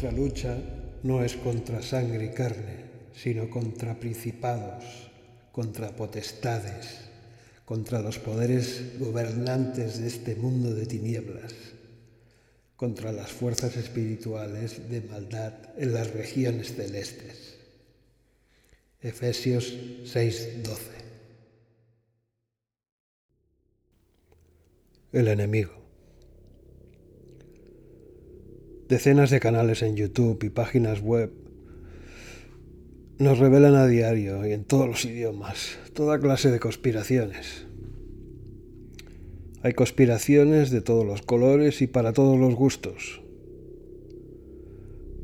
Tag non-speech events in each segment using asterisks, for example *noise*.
nuestra lucha no es contra sangre y carne, sino contra principados, contra potestades, contra los poderes gobernantes de este mundo de tinieblas, contra las fuerzas espirituales de maldad en las regiones celestes. Efesios 6:12 El enemigo. Decenas de canales en YouTube y páginas web nos revelan a diario y en todos los idiomas toda clase de conspiraciones. Hay conspiraciones de todos los colores y para todos los gustos.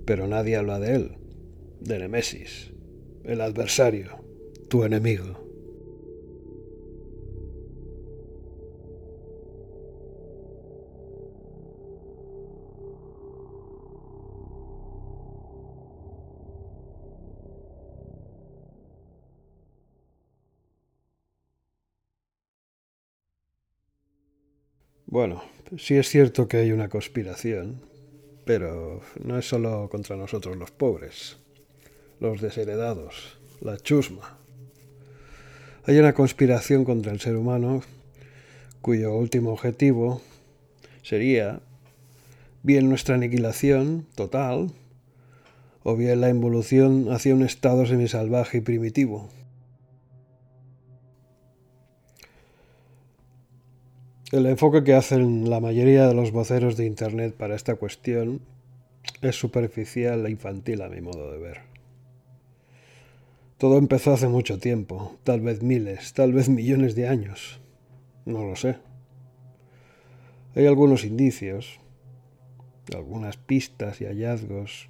Pero nadie habla de él, de Nemesis el adversario, tu enemigo. Bueno, sí es cierto que hay una conspiración, pero no es solo contra nosotros los pobres los desheredados, la chusma. Hay una conspiración contra el ser humano cuyo último objetivo sería bien nuestra aniquilación total o bien la involución hacia un estado semisalvaje y primitivo. El enfoque que hacen la mayoría de los voceros de Internet para esta cuestión es superficial e infantil a mi modo de ver. Todo empezó hace mucho tiempo, tal vez miles, tal vez millones de años. No lo sé. Hay algunos indicios, algunas pistas y hallazgos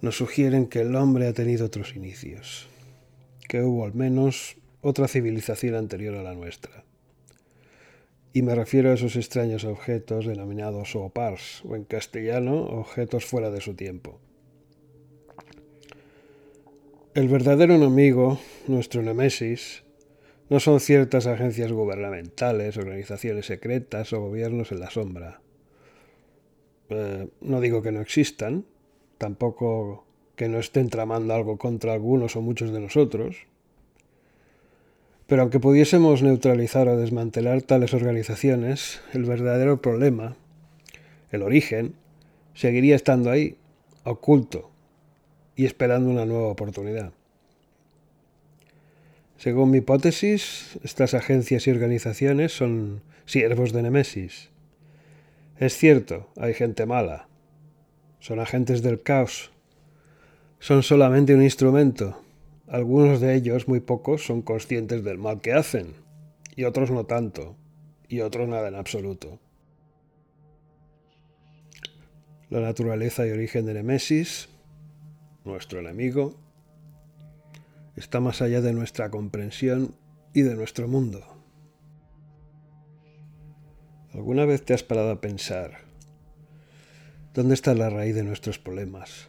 nos sugieren que el hombre ha tenido otros inicios, que hubo al menos otra civilización anterior a la nuestra. Y me refiero a esos extraños objetos denominados opars, o en castellano, objetos fuera de su tiempo. El verdadero enemigo, nuestro Nemesis, no son ciertas agencias gubernamentales, organizaciones secretas o gobiernos en la sombra. Eh, no digo que no existan, tampoco que no estén tramando algo contra algunos o muchos de nosotros, pero aunque pudiésemos neutralizar o desmantelar tales organizaciones, el verdadero problema, el origen, seguiría estando ahí, oculto, y esperando una nueva oportunidad. Según mi hipótesis, estas agencias y organizaciones son siervos de Nemesis. Es cierto, hay gente mala. Son agentes del caos. Son solamente un instrumento. Algunos de ellos, muy pocos, son conscientes del mal que hacen, y otros no tanto, y otros nada en absoluto. La naturaleza y origen de Nemesis nuestro enemigo, está más allá de nuestra comprensión y de nuestro mundo. ¿Alguna vez te has parado a pensar dónde está la raíz de nuestros problemas?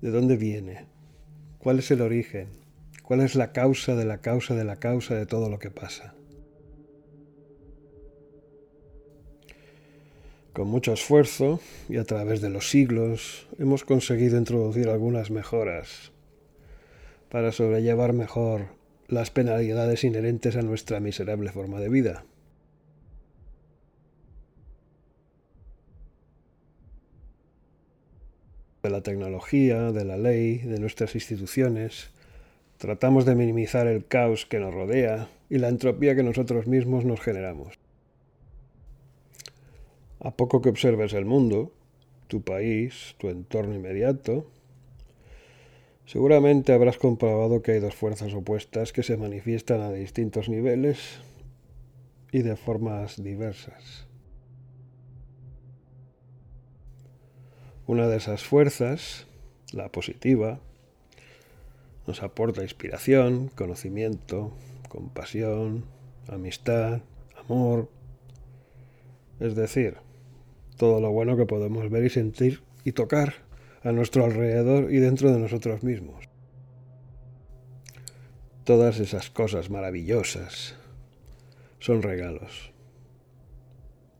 ¿De dónde viene? ¿Cuál es el origen? ¿Cuál es la causa de la causa de la causa de todo lo que pasa? Con mucho esfuerzo y a través de los siglos hemos conseguido introducir algunas mejoras para sobrellevar mejor las penalidades inherentes a nuestra miserable forma de vida. De la tecnología, de la ley, de nuestras instituciones, tratamos de minimizar el caos que nos rodea y la entropía que nosotros mismos nos generamos. A poco que observes el mundo, tu país, tu entorno inmediato, seguramente habrás comprobado que hay dos fuerzas opuestas que se manifiestan a distintos niveles y de formas diversas. Una de esas fuerzas, la positiva, nos aporta inspiración, conocimiento, compasión, amistad, amor, es decir, todo lo bueno que podemos ver y sentir y tocar a nuestro alrededor y dentro de nosotros mismos. Todas esas cosas maravillosas son regalos.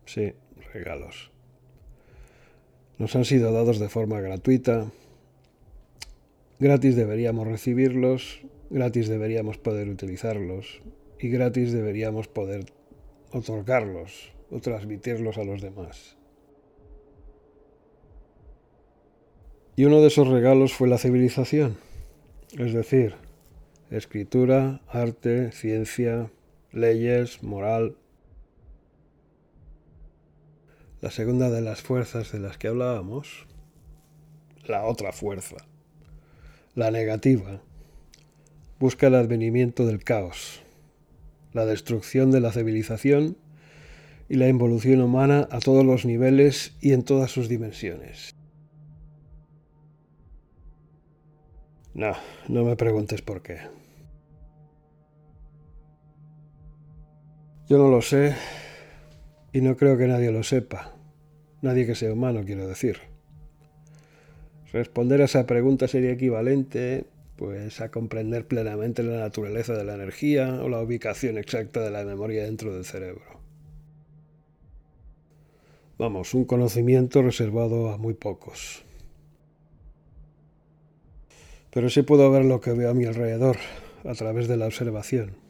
Sí, regalos. Nos han sido dados de forma gratuita. Gratis deberíamos recibirlos, gratis deberíamos poder utilizarlos y gratis deberíamos poder otorgarlos o transmitirlos a los demás. Y uno de esos regalos fue la civilización, es decir, escritura, arte, ciencia, leyes, moral. La segunda de las fuerzas de las que hablábamos, la otra fuerza, la negativa, busca el advenimiento del caos, la destrucción de la civilización y la involución humana a todos los niveles y en todas sus dimensiones. No, no me preguntes por qué. Yo no lo sé y no creo que nadie lo sepa. Nadie que sea humano, quiero decir. Responder a esa pregunta sería equivalente pues a comprender plenamente la naturaleza de la energía o la ubicación exacta de la memoria dentro del cerebro. Vamos, un conocimiento reservado a muy pocos. Pero sí puedo ver lo que veo a mi alrededor a través de la observación.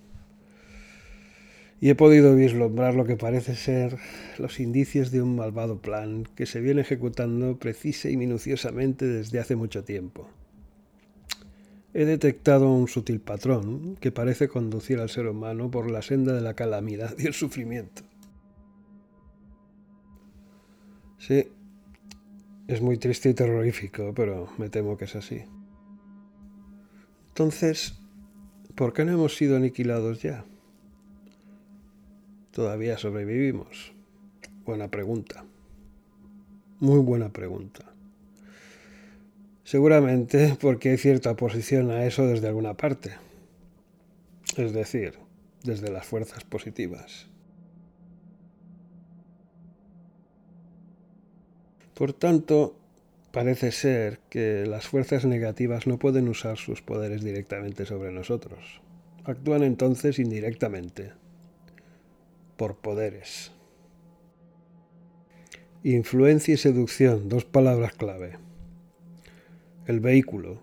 Y he podido vislumbrar lo que parece ser los indicios de un malvado plan que se viene ejecutando precisa y minuciosamente desde hace mucho tiempo he detectado un sutil patrón que parece conducir al ser humano por la senda de la calamidad y el sufrimiento. Sí, es muy triste y terrorífico, pero me temo que es así. Entonces, ¿por qué no hemos sido aniquilados ya? Todavía sobrevivimos. Buena pregunta. Muy buena pregunta. Seguramente porque hay cierta oposición a eso desde alguna parte, es decir, desde las fuerzas positivas. Por tanto, parece ser que las fuerzas negativas no pueden usar sus poderes directamente sobre nosotros. Actúan entonces indirectamente, por poderes. Influencia y seducción, dos palabras clave el vehículo,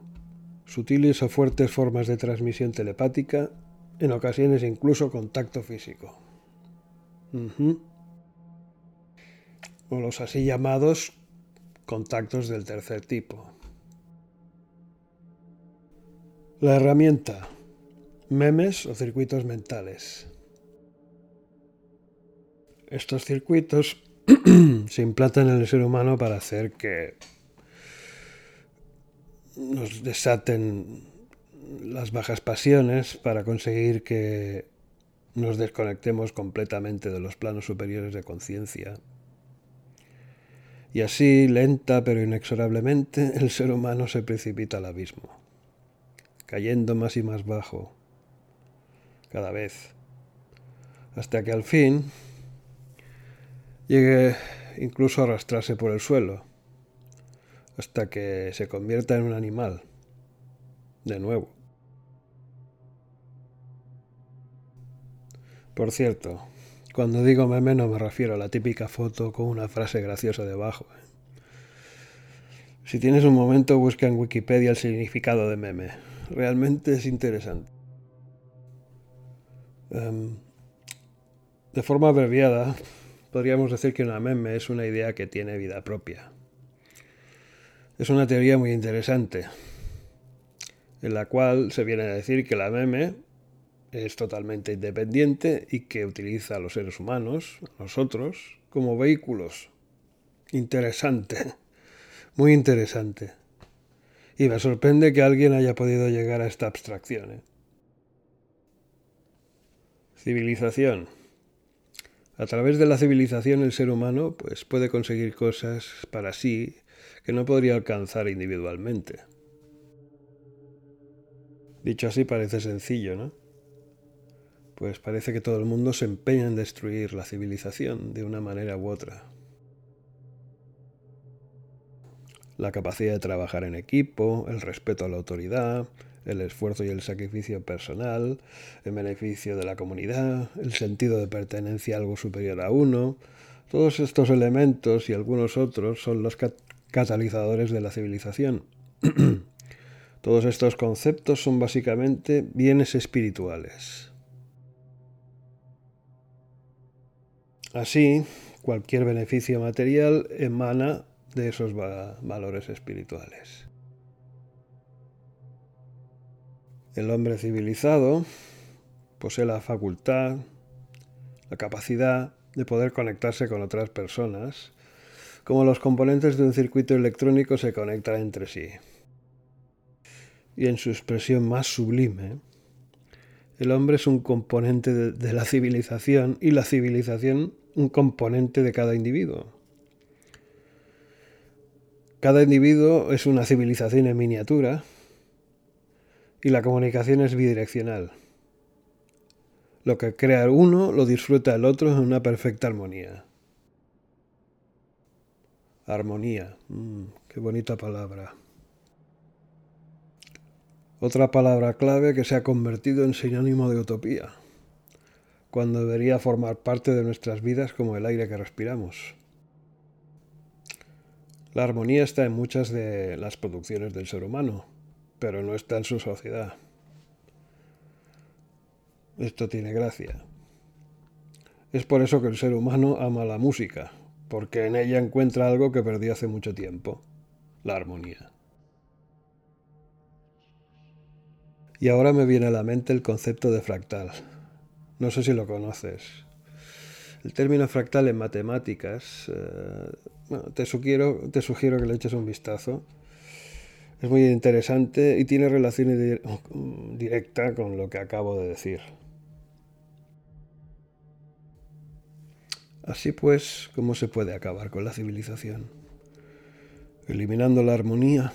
sutiles o fuertes formas de transmisión telepática, en ocasiones incluso contacto físico. O los así llamados contactos del tercer tipo. La herramienta, memes o circuitos mentales. Estos circuitos *clears throat* se implantan en el ser humano para hacer que nos desaten las bajas pasiones para conseguir que nos desconectemos completamente de los planos superiores de conciencia. Y así, lenta pero inexorablemente, *laughs* el ser humano se precipita al abismo, cayendo más y más bajo, cada vez, hasta que al fin llegue incluso a arrastrarse por el suelo hasta que se convierta en un animal. De nuevo. Por cierto, cuando digo meme no me refiero a la típica foto con una frase graciosa debajo. ¿eh? Si tienes un momento, busca en Wikipedia el significado de meme. Realmente es interesante. Em, de forma abreviada, podríamos decir que una meme es una idea que tiene vida propia. Es una teoría muy interesante, en la cual se viene a decir que la meme es totalmente independiente y que utiliza a los seres humanos, a nosotros, como vehículos. Interesante, muy interesante. Y me sorprende que alguien haya podido llegar a esta abstracción. ¿eh? Civilización. A través de la civilización el ser humano pues, puede conseguir cosas para sí que no podría alcanzar individualmente. Dicho así parece sencillo, ¿no? Pues parece que todo el mundo se empeña en destruir la civilización de una manera u otra. La capacidad de trabajar en equipo, el respeto a la autoridad, el esfuerzo y el sacrificio personal, el beneficio de la comunidad, el sentido de pertenencia a algo superior a uno, todos estos elementos y algunos otros son los catalizadores de la civilización. *clears throat* Todos estos conceptos son básicamente bienes espirituales. Así, cualquier beneficio material emana de esos valores espirituales. El hombre civilizado posee la facultad, la capacidad de poder conectarse con otras personas, como los componentes de un circuito electrónico se conectan entre sí. Y en su expresión más sublime, el hombre es un componente de, la civilización y la civilización un componente de cada individuo. Cada individuo es una civilización en miniatura y la comunicación es bidireccional. Lo que crea uno lo disfruta el otro en una perfecta armonía. Armonía, mm, qué bonita palabra. Otra palabra clave que se ha convertido en sinónimo de utopía, cuando debería formar parte de nuestras vidas como el aire que respiramos. La armonía está en muchas de las producciones del ser humano, pero no está en su sociedad. Esto tiene gracia. Es por eso que el ser humano ama la música, porque en ella encuentra algo que perdí hace mucho tiempo, la armonía. Y ahora me viene a la mente el concepto de fractal. No sé si lo conoces. El término fractal en matemáticas, eh, te, sugiero, te sugiero que le eches un vistazo. Es muy interesante y tiene relación directa con lo que acabo de decir. Así pues, ¿cómo se puede acabar con la civilización? Eliminando la armonía,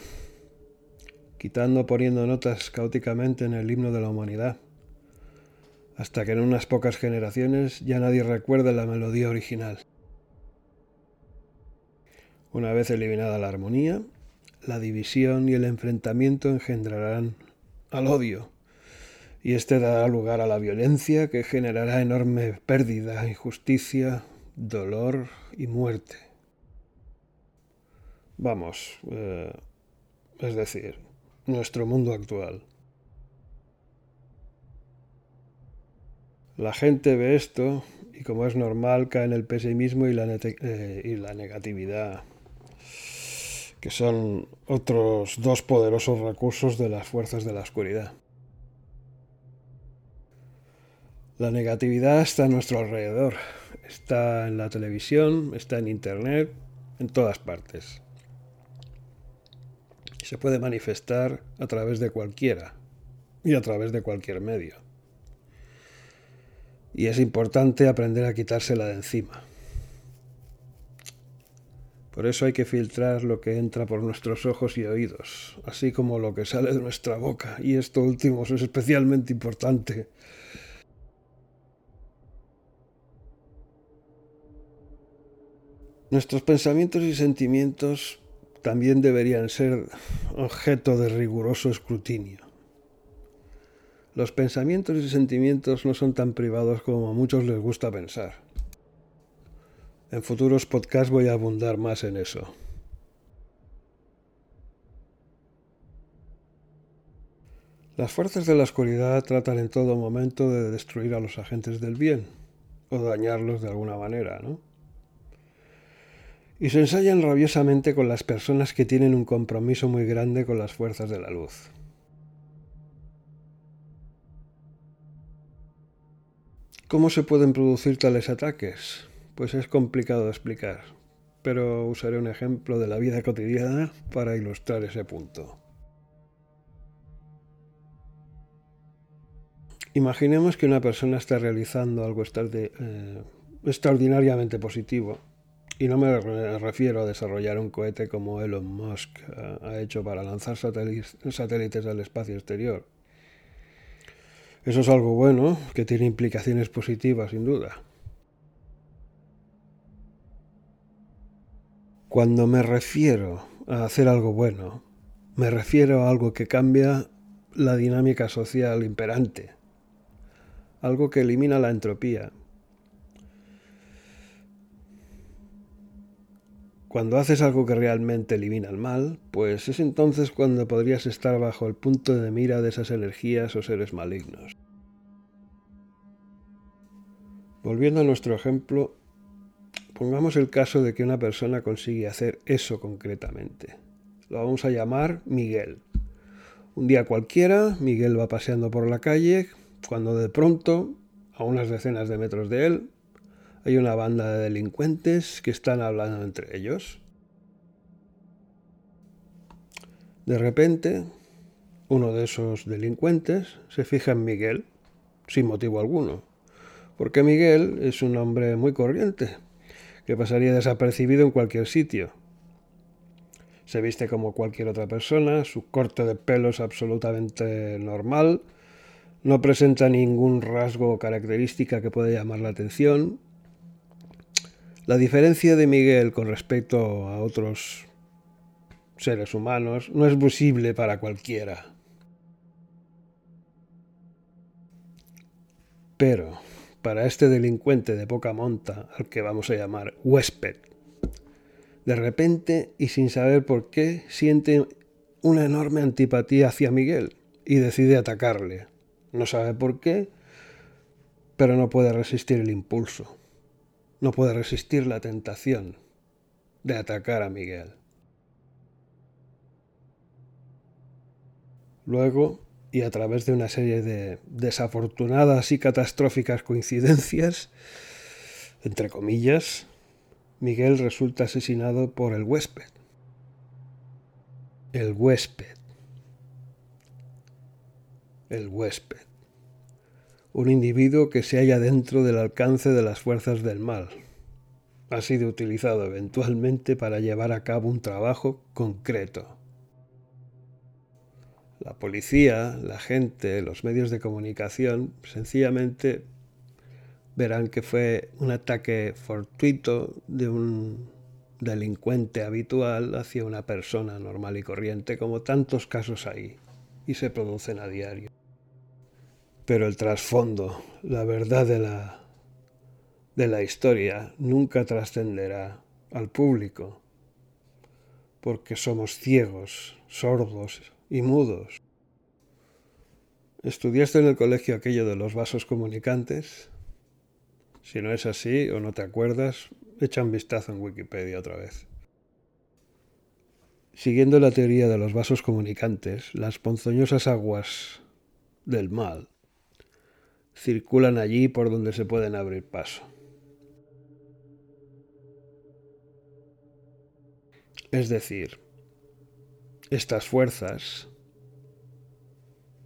quitando, poniendo notas caóticamente en el himno de la humanidad, hasta que en unas pocas generaciones ya nadie recuerde la melodía original. Una vez eliminada la armonía, la división y el enfrentamiento engendrarán al odio, y este dará lugar a la violencia que generará enorme pérdida, injusticia, dolor y muerte. Vamos, eh, es decir, nuestro mundo actual. La gente ve esto y como es normal cae en el pesimismo y la, eh, y la negatividad, que son otros dos poderosos recursos de las fuerzas de la oscuridad. La negatividad está a nuestro alrededor, está en la televisión, está en Internet, en todas partes. Se puede manifestar a través de cualquiera y a través de cualquier medio. Y es importante aprender a quitársela de encima. Por eso hay que filtrar lo que entra por nuestros ojos y oídos, así como lo que sale de nuestra boca. Y esto último es especialmente importante Nuestros pensamientos y sentimientos también deberían ser objeto de riguroso escrutinio. Los pensamientos y sentimientos no son tan privados como a muchos les gusta pensar. En futuros podcasts voy a abundar más en eso. Las fuerzas de la oscuridad tratan en todo momento de destruir a los agentes del bien o dañarlos de alguna manera, ¿no? y se ensayan rabiosamente con las personas que tienen un compromiso muy grande con las fuerzas de la luz. ¿Cómo se pueden producir tales ataques? Pues es complicado de explicar, pero usaré un ejemplo de la vida cotidiana para ilustrar ese punto. Imaginemos que una persona está realizando algo eh, extraordinariamente positivo y no me refiero a desarrollar un cohete como Elon Musk eh, ha hecho para lanzar satélites al espacio exterior. Eso es algo bueno, que tiene implicaciones positivas, sin duda. Cuando me refiero a hacer algo bueno, me refiero a algo que cambia la dinámica social imperante, algo que elimina la entropía, cuando haces algo que realmente elimina el mal, pues es entonces cuando podrías estar bajo el punto de mira de esas energías o seres malignos. Volviendo a nuestro ejemplo, pongamos el caso de que una persona consigue hacer eso concretamente. Lo vamos a llamar Miguel. Un día cualquiera, Miguel va paseando por la calle cuando de pronto, a unas decenas de metros de él, hay una banda de delincuentes que están hablando entre ellos. De repente, uno de esos delincuentes se fija en Miguel, sin motivo alguno porque Miguel es un hombre muy corriente, que pasaría desapercibido en cualquier sitio. Se viste como cualquier otra persona, su corte de pelo es absolutamente normal, no presenta ningún rasgo o característica que pueda llamar la atención. La diferencia de Miguel con respecto a otros seres humanos no es visible para cualquiera. Pero para este delincuente de poca monta, al que vamos a llamar huésped. De repente, y sin saber por qué, siente una enorme antipatía hacia Miguel y decide atacarle. No sabe por qué, pero no puede resistir el impulso. No puede resistir la tentación de atacar a Miguel. Luego y a través de una serie de desafortunadas y catastróficas coincidencias, entre comillas, Miguel resulta asesinado por el huésped. El huésped. El huésped. Un individuo que se halla dentro del alcance de las fuerzas del mal. Ha sido utilizado eventualmente para llevar a cabo un trabajo concreto la policía, la gente, los medios de comunicación, sencillamente verán que fue un ataque fortuito de un delincuente habitual hacia una persona normal y corriente, como tantos casos hay, y se producen a diario. Pero el trasfondo, la verdad de la, de la historia, nunca trascenderá al público, porque somos ciegos, sordos y mudos. ¿Estudiaste en el colegio aquello de los vasos comunicantes? Si no es así o no te acuerdas, echa un vistazo en Wikipedia otra vez. Siguiendo la teoría de los vasos comunicantes, las ponzoñosas aguas del mal circulan allí por donde se pueden abrir paso. Es decir, estas fuerzas,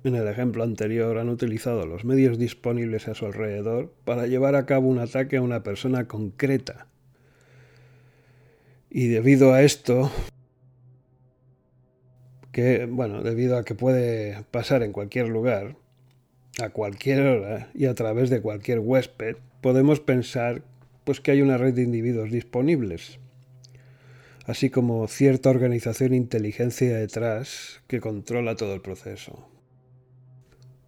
en el ejemplo anterior, han utilizado los medios disponibles a su alrededor para llevar a cabo un ataque a una persona concreta. Y debido a esto, que, bueno, debido a que puede pasar en cualquier lugar, a cualquier hora y a través de cualquier huésped, podemos pensar pues que hay una red de individuos disponibles así como cierta organización e inteligencia detrás que controla todo el proceso.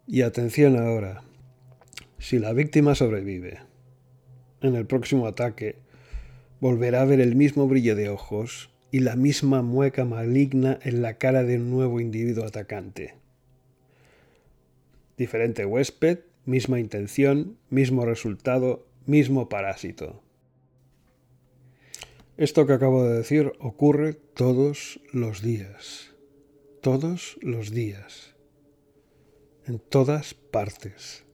Y atención ahora, si la víctima sobrevive, en el próximo ataque volverá a ver el mismo brillo de ojos y la misma mueca maligna en la cara de un nuevo individuo atacante. Diferente huésped, misma intención, mismo resultado, mismo parásito. Esto que acabo de decir ocurre todos los días. Todos los días. En todas partes.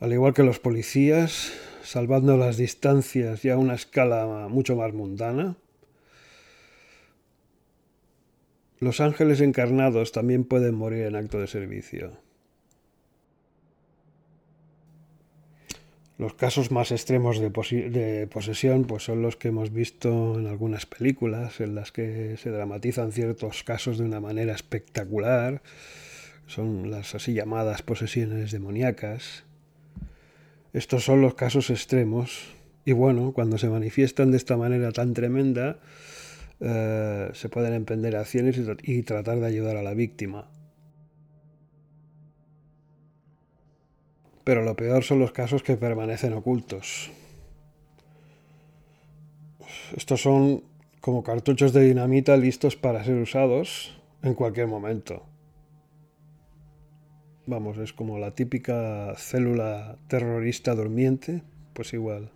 Al igual que los policías, salvando las distancias y a una escala mucho más mundana, los ángeles encarnados también pueden morir en acto de servicio. Los casos más extremos de, posesión pues son los que hemos visto en algunas películas, en las que se dramatizan ciertos casos de una manera espectacular. Son las así llamadas posesiones demoníacas. Estos son los casos extremos. Y bueno, cuando se manifiestan de esta manera tan tremenda, eh, se pueden emprender acciones y tratar de ayudar a la víctima. Pero lo peor son los casos que permanecen ocultos. Estos son como cartuchos de dinamita listos para ser usados en cualquier momento. Vamos, es como la típica célula terrorista durmiente, pues igual.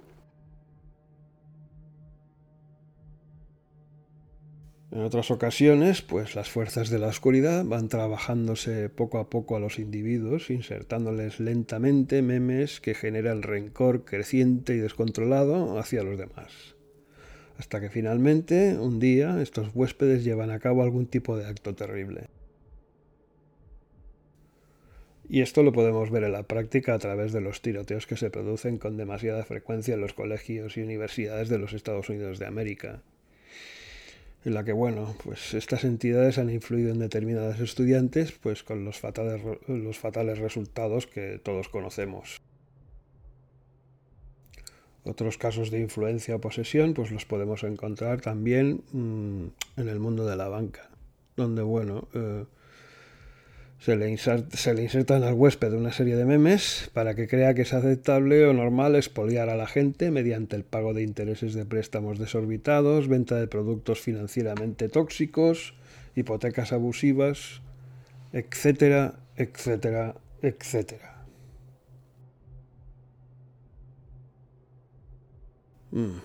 En otras ocasiones, pues las fuerzas de la oscuridad van trabajándose poco a poco a los individuos, insertándoles lentamente memes que generan rencor creciente y descontrolado hacia los demás. Hasta que finalmente, un día, estos huéspedes llevan a cabo algún tipo de acto terrible. Y esto lo podemos ver en la práctica a través de los tiroteos que se producen con demasiada frecuencia en los colegios y universidades de los Estados Unidos de América en la que, bueno, pues estas entidades han influido en determinados estudiantes, pues con los fatales, los fatales resultados que todos conocemos. Otros casos de influencia o posesión, pues los podemos encontrar también mm, en el mundo de la banca, donde, bueno, eh, se le, insertan al huésped una serie de memes para que crea que es aceptable o normal expoliar a la gente mediante el pago de intereses de préstamos desorbitados, venta de productos financieramente tóxicos, hipotecas abusivas, etcétera, etcétera, etcétera. Mm.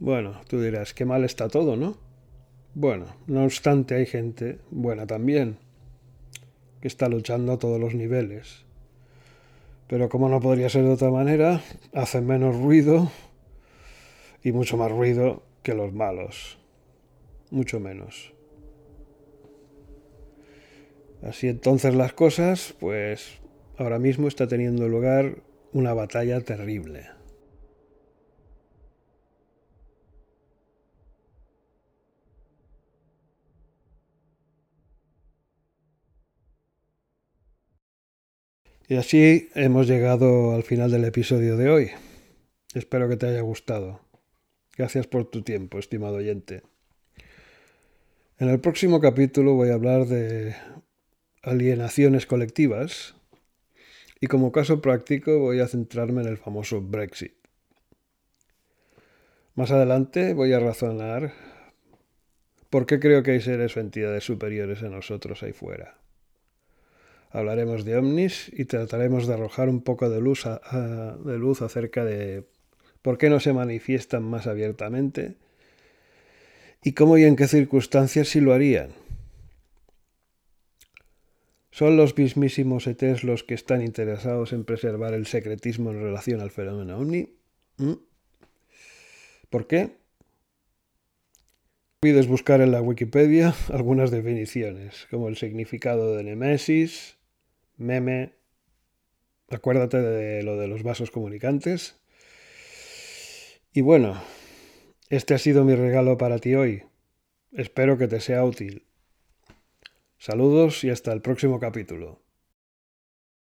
Bueno, tú dirás, qué mal está todo, ¿no? Bueno, no obstante hay gente buena también que está luchando a todos los niveles. Pero como no podría ser de otra manera, hacen menos ruido y mucho más ruido que los malos. Mucho menos. Así entonces las cosas, pues ahora mismo está teniendo lugar una batalla terrible. Y así hemos llegado al final del episodio de hoy. Espero que te haya gustado. Gracias por tu tiempo, estimado oyente. En el próximo capítulo voy a hablar de alienaciones colectivas y como caso práctico voy a centrarme en el famoso Brexit. Más adelante voy a razonar por qué creo que hay seres o entidades superiores a nosotros ahí fuera hablaremos de ovnis y trataremos de arrojar un poco de luz, de luz acerca de por qué no se manifiestan más abiertamente y cómo y en qué circunstancias sí lo harían. ¿Son los mismísimos ETs los que están interesados en preservar el secretismo en relación al fenómeno ovni? ¿Mm? ¿Por qué? Puedes buscar en la Wikipedia *laughs* algunas definiciones, como el significado de Nemesis, meme. Acuérdate de lo de los vasos comunicantes. Y bueno, este ha sido mi regalo para ti hoy. Espero que te sea útil. Saludos y hasta el próximo capítulo.